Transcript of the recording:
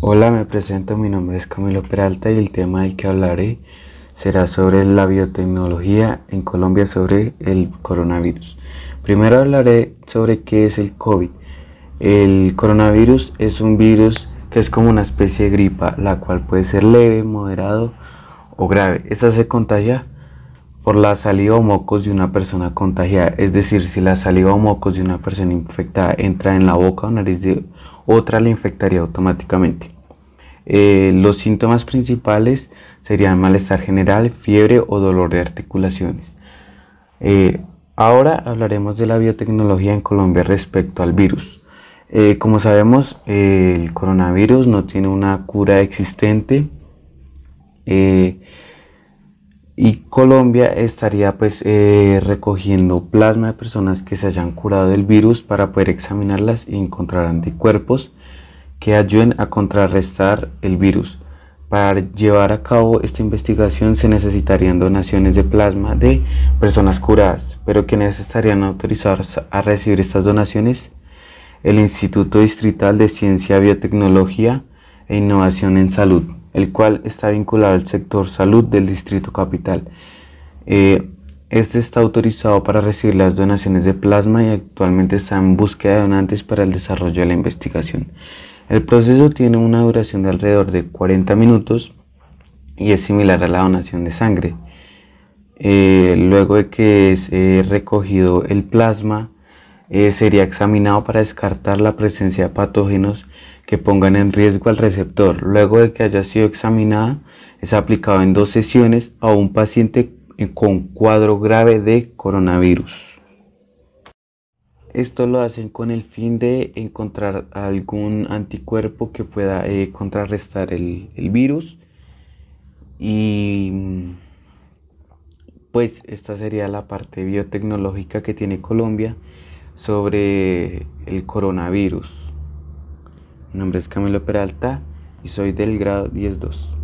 Hola, me presento, mi nombre es Camilo Peralta y el tema del que hablaré será sobre la biotecnología en Colombia sobre el coronavirus. Primero hablaré sobre qué es el COVID. El coronavirus es un virus que es como una especie de gripa, la cual puede ser leve, moderado o grave. Esta se contagia por la saliva o mocos de una persona contagiada, es decir, si la saliva o mocos de una persona infectada entra en la boca o nariz de otra, la infectaría automáticamente. Eh, los síntomas principales serían malestar general, fiebre o dolor de articulaciones. Eh, ahora hablaremos de la biotecnología en Colombia respecto al virus. Eh, como sabemos, el coronavirus no tiene una cura existente y Colombia estaría pues eh, recogiendo plasma de personas que se hayan curado del virus para poder examinarlas y encontrar anticuerpos que ayuden a contrarrestar el virus. Para llevar a cabo esta investigación se necesitarían donaciones de plasma de personas curadas, pero quienes estarían autorizados a recibir estas donaciones, el Instituto Distrital de Ciencia, Biotecnología e Innovación en Salud el cual está vinculado al sector salud del Distrito Capital. Eh, este está autorizado para recibir las donaciones de plasma y actualmente está en búsqueda de donantes para el desarrollo de la investigación. El proceso tiene una duración de alrededor de 40 minutos y es similar a la donación de sangre. Eh, luego de que es eh, recogido el plasma, sería examinado para descartar la presencia de patógenos que pongan en riesgo al receptor. Luego de que haya sido examinada, es aplicado en dos sesiones a un paciente con cuadro grave de coronavirus. Esto lo hacen con el fin de encontrar algún anticuerpo que pueda eh, contrarrestar el, el virus. Y pues esta sería la parte biotecnológica que tiene Colombia sobre el coronavirus. Mi nombre es Camilo Peralta y soy del grado 10-2.